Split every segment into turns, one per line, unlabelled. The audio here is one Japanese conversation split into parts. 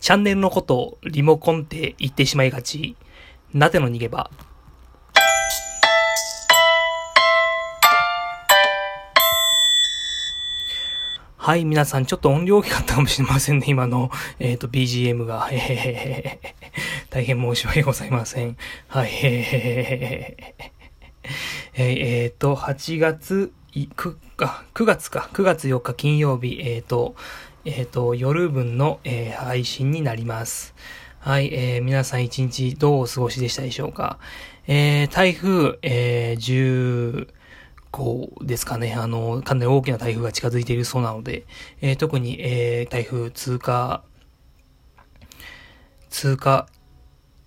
チャンネルのことをリモコンって言ってしまいがち。なぜの逃げ場。はい、皆さん、ちょっと音量大きかったかもしれませんね、今の、えっ、ー、と、BGM が。えー、大変申し訳ございません。はい、えー、えー、と、8月、9, 9月か、9月4日金曜日、えっ、ー、と、えっ、ー、と、夜分の、えー、配信になります。はい、えー、皆さん一日どうお過ごしでしたでしょうか？えー、台風、えー、15ですかね。あの、かなり大きな台風が近づいているそうなので、えー、特に、えー、台風通過、通過、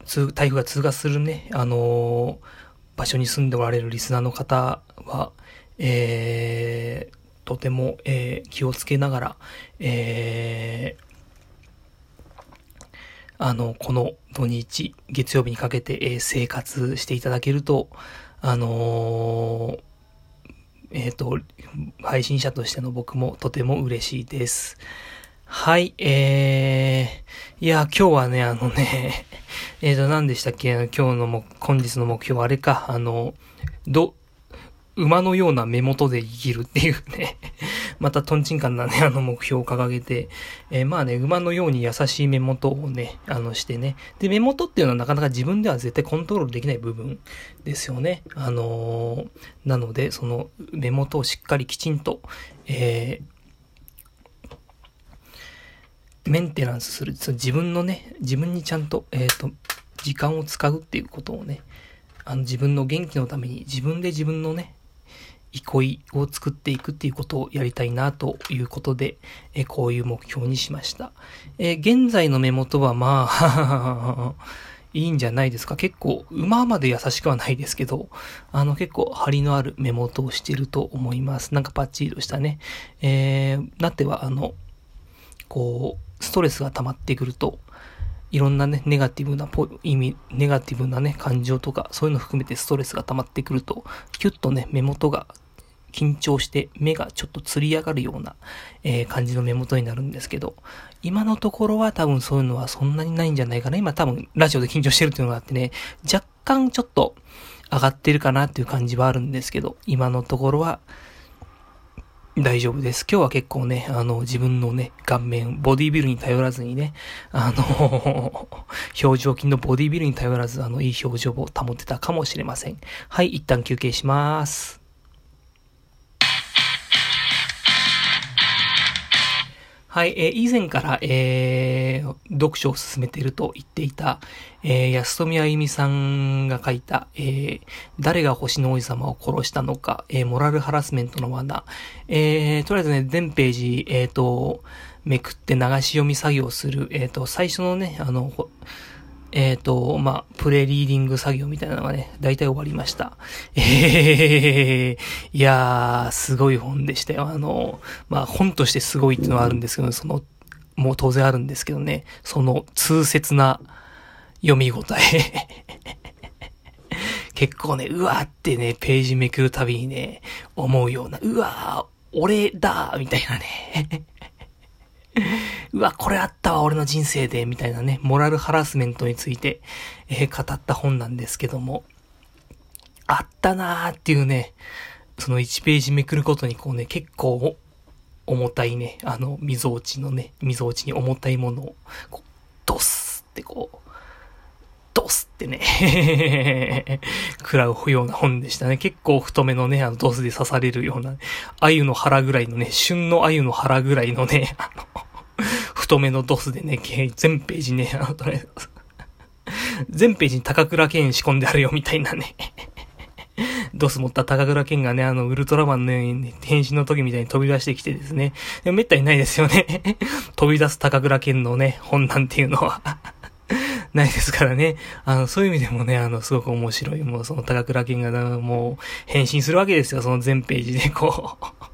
通、台風が通過するね、あのー場所に住んでおられるリスナーの方は、えー、とても、えー、気をつけながら、えー、あの、この土日、月曜日にかけて、えー、生活していただけると、あのえっ、と、配信者としての僕もとても嬉しいです。はい、えー、いや、今日はね、あのね、えーと、何でしたっけ？今日のも、本日の目標、あれか、あの、ど、馬のような目元で生きるっていうね またトンチンカンなね、あの目標を掲げて、えー、まあね、馬のように優しい目元をね、あのしてね。で、目元っていうのはなかなか自分では絶対コントロールできない部分ですよね。あのー、なので、その目元をしっかりきちんと、えー、メンテナンスする。その自分のね、自分にちゃんと、えっ、ー、と、時間を使うっていうことをね、あの自分の元気のために自分で自分のね、憩いを作っていくっていうことをやりたいなということで、えこういう目標にしました。え現在の目元はまあ いいんじゃないですか。結構、馬まで優しくはないですけど、あの結構張りのある目元をしてると思います。なんかパッチリとしたね。えー、なってはあの、こう、ストレスが溜まってくると、いろんなね、ネガティブな意味、ネガティブなね、感情とか、そういうの含めてストレスが溜まってくると、キュッとね、目元が緊張して目がちょっとつり上がるような、えー、感じの目元になるんですけど、今のところは多分そういうのはそんなにないんじゃないかな。今多分ラジオで緊張してるっていうのがあってね、若干ちょっと上がってるかなっていう感じはあるんですけど、今のところは大丈夫です。今日は結構ね、あの、自分のね、顔面、ボディービルに頼らずにね、あの 表情筋のボディービルに頼らず、あの、いい表情を保ってたかもしれません。はい、一旦休憩します。はい、えー、以前から、えー、読書を進めていると言っていた、えー、安富あゆみさんが書いた、えー、誰が星の王子様を殺したのか、えー、モラルハラスメントの罠、えー、とりあえずね、全ページ、えっ、ー、と、めくって流し読み作業する、えっ、ー、と、最初のね、あの、えっ、ー、と、まあ、プレリーディング作業みたいなのがね、大体終わりました。えー、いやー、すごい本でしたよ。あの、まあ、本としてすごいっていうのはあるんですけど、その、もう当然あるんですけどね、その痛切な読み応え。結構ね、うわーってね、ページめくるたびにね、思うような、うわー、俺だーみたいなね。うわ、これあったわ、俺の人生で、みたいなね、モラルハラスメントについて、えー、語った本なんですけども、あったなーっていうね、その1ページめくることにこうね、結構、重たいね、あの、溝落ちのね、溝落ちに重たいものを、こう、ドスってこう、ドスってね 食らうような本でしたね。結構太めのね、あの、ドスで刺されるような、鮎の腹ぐらいのね、旬の鮎の腹ぐらいのね、あの、太めのドスでね、全ページね、あの、とりあえず、全ページに高倉健仕込んであるよ、みたいなね。ドス持った高倉健がね、あの、ウルトラマンのように、ね、変身の時みたいに飛び出してきてですね。でもめったにないですよね。飛び出す高倉健のね、本なんていうのはないですからね。あの、そういう意味でもね、あの、すごく面白い。もう、その高倉健が、もう、変身するわけですよ。その全ページで、こう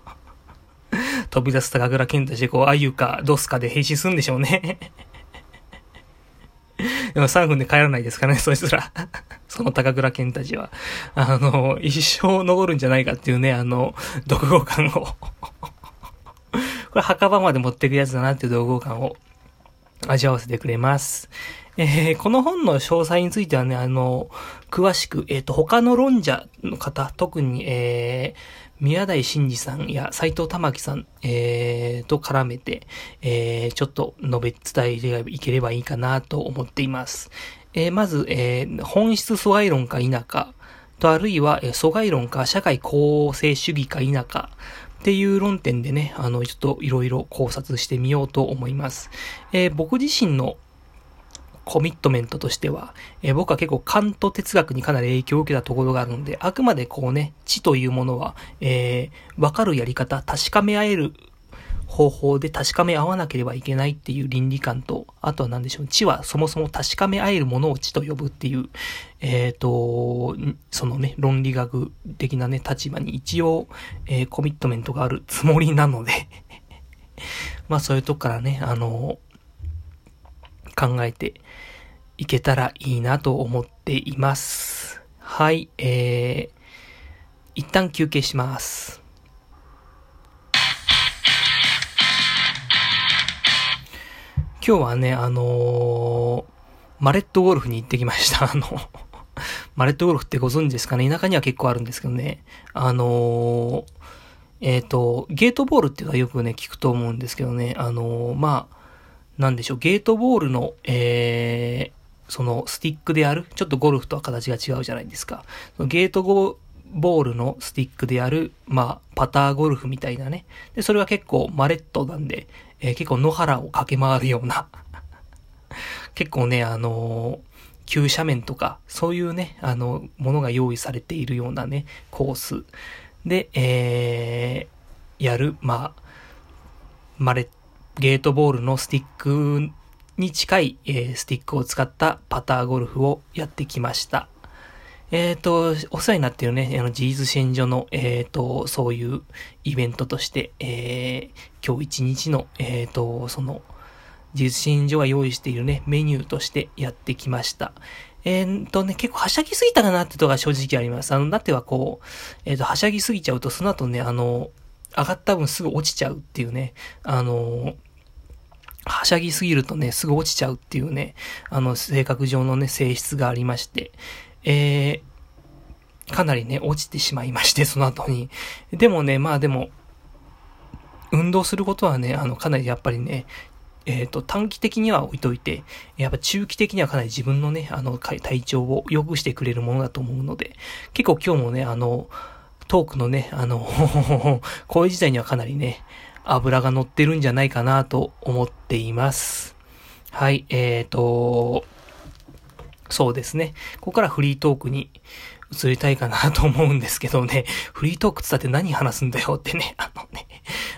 飛び出す高倉健として、こう、あゆか、ドスかで変身するんでしょうね。でも3分で帰らないですかね、そいつら。その高倉健たちは。あの、一生残るんじゃないかっていうね、あの、独語感を これ墓場まで持ってくやつだなっていう独語感を味わわせてくれます。えー、この本の詳細についてはね、あの、詳しく、えっ、ー、と、他の論者の方、特に、えー、宮台真司さんや斎藤玉樹さん、えー、と絡めて、えー、ちょっと述べ伝えていければいいかなと思っています。えー、まず、えー、本質疎外論か否か、とあるいは、えー、疎外論か社会公正主義か否か、っていう論点でね、あの、ちょっといろいろ考察してみようと思います。えー、僕自身のコミットメントとしては、えー、僕は結構カント哲学にかなり影響を受けたところがあるので、あくまでこうね、知というものは、えー、わかるやり方、確かめ合える方法で確かめ合わなければいけないっていう倫理観と、あとは何でしょう、知はそもそも確かめ合えるものを知と呼ぶっていう、えっ、ー、と、そのね、論理学的なね、立場に一応、えー、コミットメントがあるつもりなので まあそういうとこからね、あの考えていけたらいいなと思っています。はい、えー、一旦休憩します。今日はね、あのー、マレットゴルフに行ってきました。あのマレットゴルフってご存知ですかね？田舎には結構あるんですけどね。あのー、えっ、ー、と、ゲートボールっていうのはよくね、聞くと思うんですけどね。あのまあ、なんでしょう、ゲートボールの、えー、そのスティックである、ちょっとゴルフとは形が違うじゃないですか。ゲートボールのスティックである、まあ、パターゴルフみたいなね。で、それは結構マレットなんで、えー、結構野原を駆け回るような 結構ね、あのー、急斜面とか、そういうね、あの、ものが用意されているようなね、コースで、えー、やる、まあ、マレッゲートボールのスティックに近い、えー、スティックを使ったパターゴルフをやってきました。えっ、ー、と、お世話になっているね、あの、ジーズ戦所の、えっ、ー、と、そういうイベントとして、えー、今日一日の、えっ、と、その、ジーズ戦所が用意しているね、メニューとしてやってきました。えー、とね、結構はしゃぎすぎたかなってとが正直あります。あの、だってはこう、えっ、と、はしゃぎすぎちゃうと、その後ね、あの、上がった分すぐ落ちちゃうっていうね、あの、はしゃぎすぎるとね、すぐ落ちちゃうっていうね、あの、性格上のね、性質がありまして、えー、かなりね、落ちてしまいまして、その後に。でもね、まあでも、運動することはね、あの、かなりやっぱりね、えっ、ー、と、短期的には置いといて、やっぱ中期的にはかなり自分のね、あの、体調を良くしてくれるものだと思うので、結構今日もね、あの、トークのね、あの、こういう時代にはかなりね、油が乗ってるんじゃないかなと思っています。はい、えーと、そうですね。ここからフリートークに移りたいかなと思うんですけどね、フリートークつったって何話すんだよってね、あのね、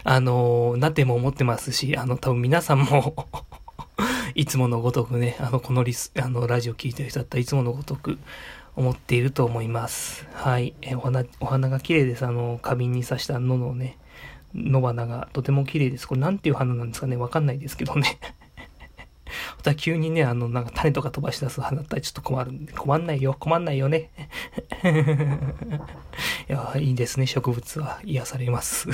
あのなっても思ってますし、あの、多分皆さんも いつものごとくね、あの、このリス、あの、ラジオ聞いてる人だったらいつものごとく思っていると思います。はい。えお花、お花が綺麗です。あの、花瓶に刺した野のね、野花がとても綺麗です。これなんていう花なんですかねわかんないですけどね。また急にね、あの、なんか種とか飛ばし出す花だったらちょっと困るんで、困んないよ、困んないよね。いや、いいですね、植物は癒されます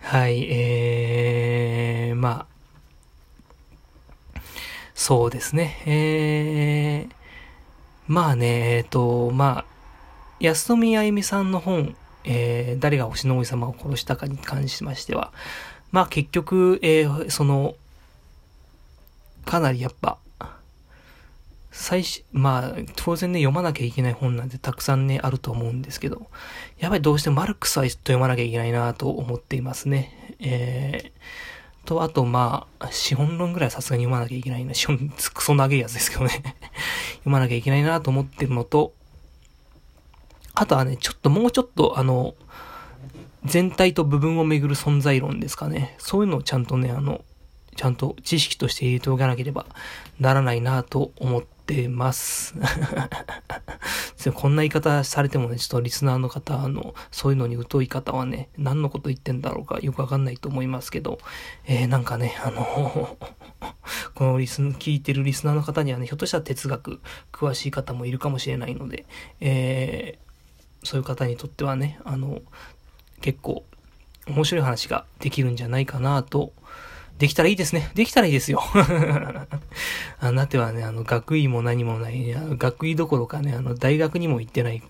はい、えー、まあ、そうですね、えー、まあね、えっ、と、まあ、安富あゆみさんの本、えー、誰が星の王様を殺したかに関しましては、まあ結局、えー、その、かなりやっぱ、最初、まあ、当然ね、読まなきゃいけない本なんてたくさんね、あると思うんですけど、やっぱりどうしてもマルクスは読まなきゃいけないなと思っていますね。えー、と、あとまあ、資本論ぐらいさすがに読まなきゃいけないな。資本、クソ長いやつですけどね 読まなきゃいけないなと思ってるのと、あとはね、ちょっともうちょっと、あの、全体と部分をめぐる存在論ですかね。そういうのをちゃんとね、あの、ちゃんと知識として入れておかなければならないなと思ってます。こんな言い方されてもね、ちょっとリスナーの方、あの、そういうのに疎い方はね、何のこと言ってんだろうかよくわかんないと思いますけど、えー、なんかね、あの このリス、聞いてるリスナーの方にはね、ひょっとしたら哲学詳しい方もいるかもしれないので、えーそういう方にとってはね、あの、結構面白い話ができるんじゃないかなと、できたらいいですね。できたらいいですよ。あなてはね、あの、学位も何もない、あの学位どころかね、あの、大学にも行ってない、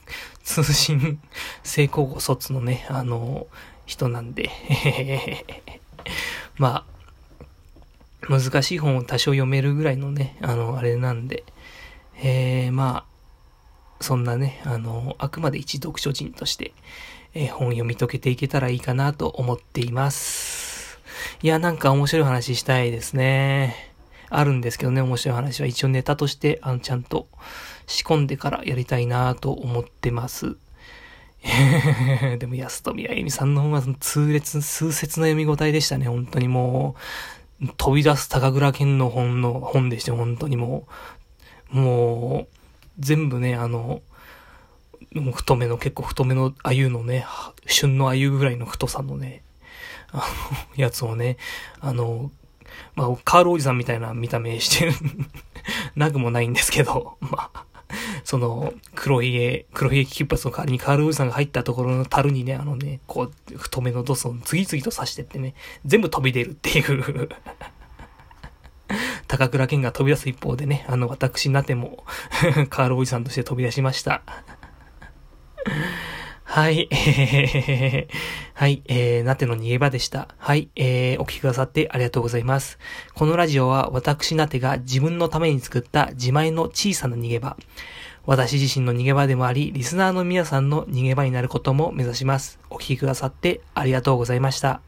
通信成功卒のね、あの、人なんで、まあ、難しい本を多少読めるぐらいのね、あの、あれなんで、えー、まあ、そんなね、あの、あくまで一読書人として、えー、本読み解けていけたらいいかなと思っています。いや、なんか面白い話したいですね。あるんですけどね、面白い話は一応ネタとして、あの、ちゃんと仕込んでからやりたいなと思ってます。でも、安富あゆみさんの本は痛烈、数節の読み応えでしたね、本当にもう、飛び出す高倉健の本の本でして、本当にもう、もう、全部ね、あの、太めの、結構太めの鮎のね、旬の鮎ぐらいの太さのね、あの、やつをね、あの、まあ、カールおじさんみたいな見た目してる なくもないんですけど、まあ、その、黒ひげ、黒ひげ金髪の代わりにカールおじさんが入ったところの樽にね、あのね、こう、太めのドスを次々と刺してってね、全部飛び出るっていう。高倉健が飛び出す一方でね、あの、私、なっても カールおじさんとして飛び出しました はい、えー、はい、えー、なての逃げ場でした。はい、えー、お聞きくださってありがとうございます。このラジオは私なてが自分のために作った自前の小さな逃げ場。私自身の逃げ場でもあり、リスナーの皆さんの逃げ場になることも目指します。お聞きくださってありがとうございました。